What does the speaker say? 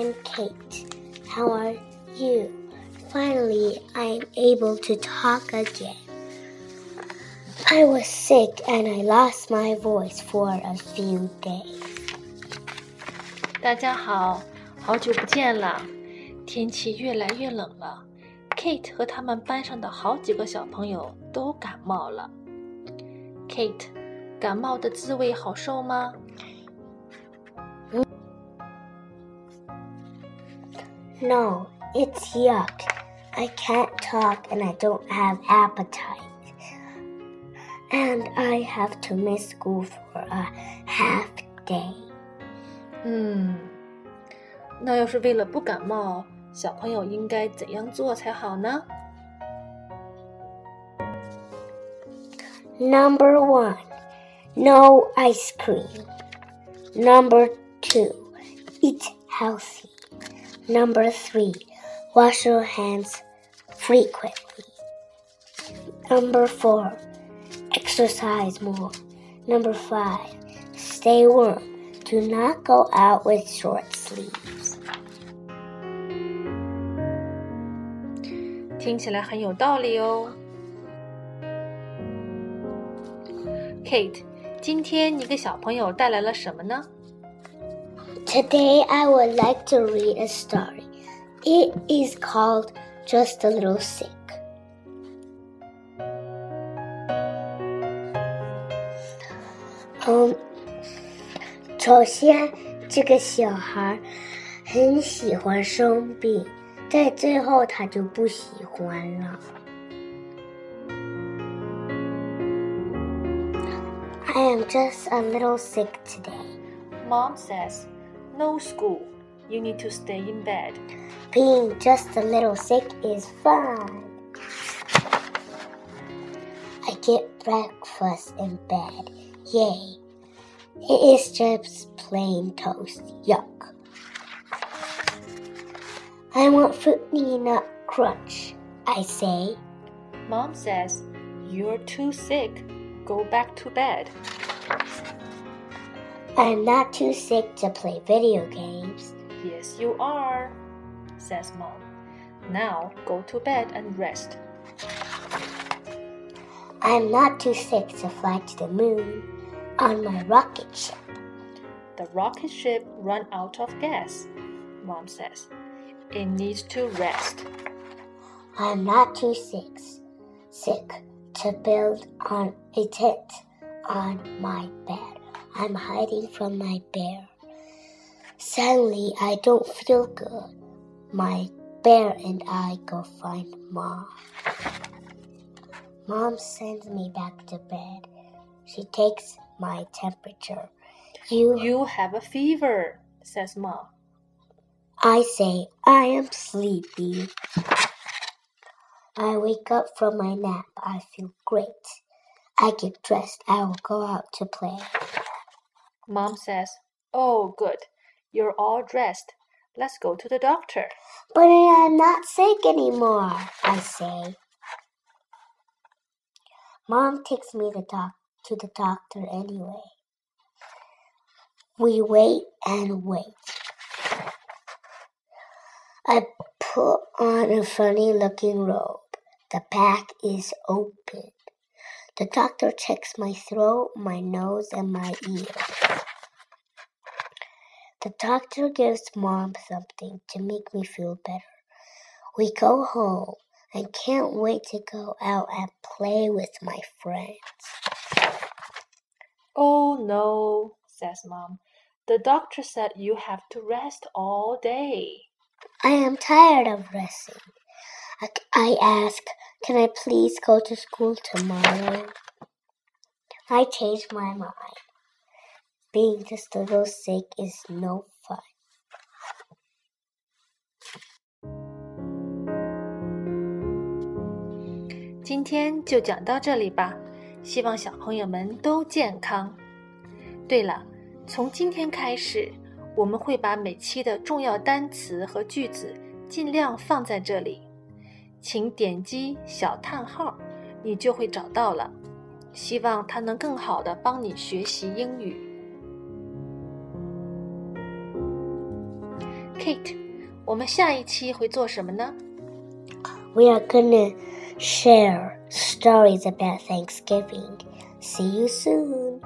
I'm Kate. How are you? Finally, I'm able to talk again. I was sick and I lost my voice for a few days. 大家好，好久不见了。天气越来越冷了，Kate 和他们班上的好几个小朋友都感冒了。Kate，感冒的滋味好受吗？ No, it's yuck. I can't talk and I don't have appetite. And I have to miss school for a half day. 嗯，那要是为了不感冒，小朋友应该怎样做才好呢？ Number one, no ice cream. Number two, eat healthy. Number three, wash your hands frequently. Number four, exercise more. Number five, stay warm. Do not go out with short sleeves. 听起来很有道理哦。Kate，今天你给小朋友带来了什么呢？ Today I would like to read a story. It is called Just a Little Sick. Um, 首先，这个小孩很喜欢生病，在最后他就不喜欢了。I am just a little sick today. Mom says, "No school. You need to stay in bed." Being just a little sick is fun. I get breakfast in bed. Yay. It is just plain toast. Yuck. I want fruity nut crunch, I say. Mom says, "You're too sick. Go back to bed." I'm not too sick to play video games. Yes, you are, says Mom. Now go to bed and rest. I'm not too sick to fly to the moon on my rocket ship. The rocket ship ran out of gas, Mom says. It needs to rest. I'm not too sick, sick to build on a tent on my bed. I'm hiding from my bear. Suddenly, I don't feel good. My bear and I go find Mom. Mom sends me back to bed. She takes my temperature. You, You have a fever, says Mom. I say, I am sleepy. I wake up from my nap. I feel great. I get dressed. I will go out to play. Mom says, Oh, good. You're all dressed. Let's go to the doctor. But I am not sick anymore, I say. Mom takes me the doc- to the doctor anyway. We wait and wait. I put on a funny looking robe. The back is open. The doctor checks my throat, my nose, and my ear. The doctor gives mom something to make me feel better. We go home and can't wait to go out and play with my friends. Oh, no, says Mom. The doctor said you have to rest all day. I am tired of resting. I, ask, can I please go to school tomorrow? I change my mind. Being just a little sick is no fun. 今天就讲到这里吧，希望小朋友们都健康。对了，从今天开始，我们会把每期的重要单词和句子尽量放在这里，请点击小叹号，你就会找到了。希望它能更好的帮你学习英语。 Kate，我们下一期会做什么呢？We are gonna share stories about Thanksgiving. See you soon.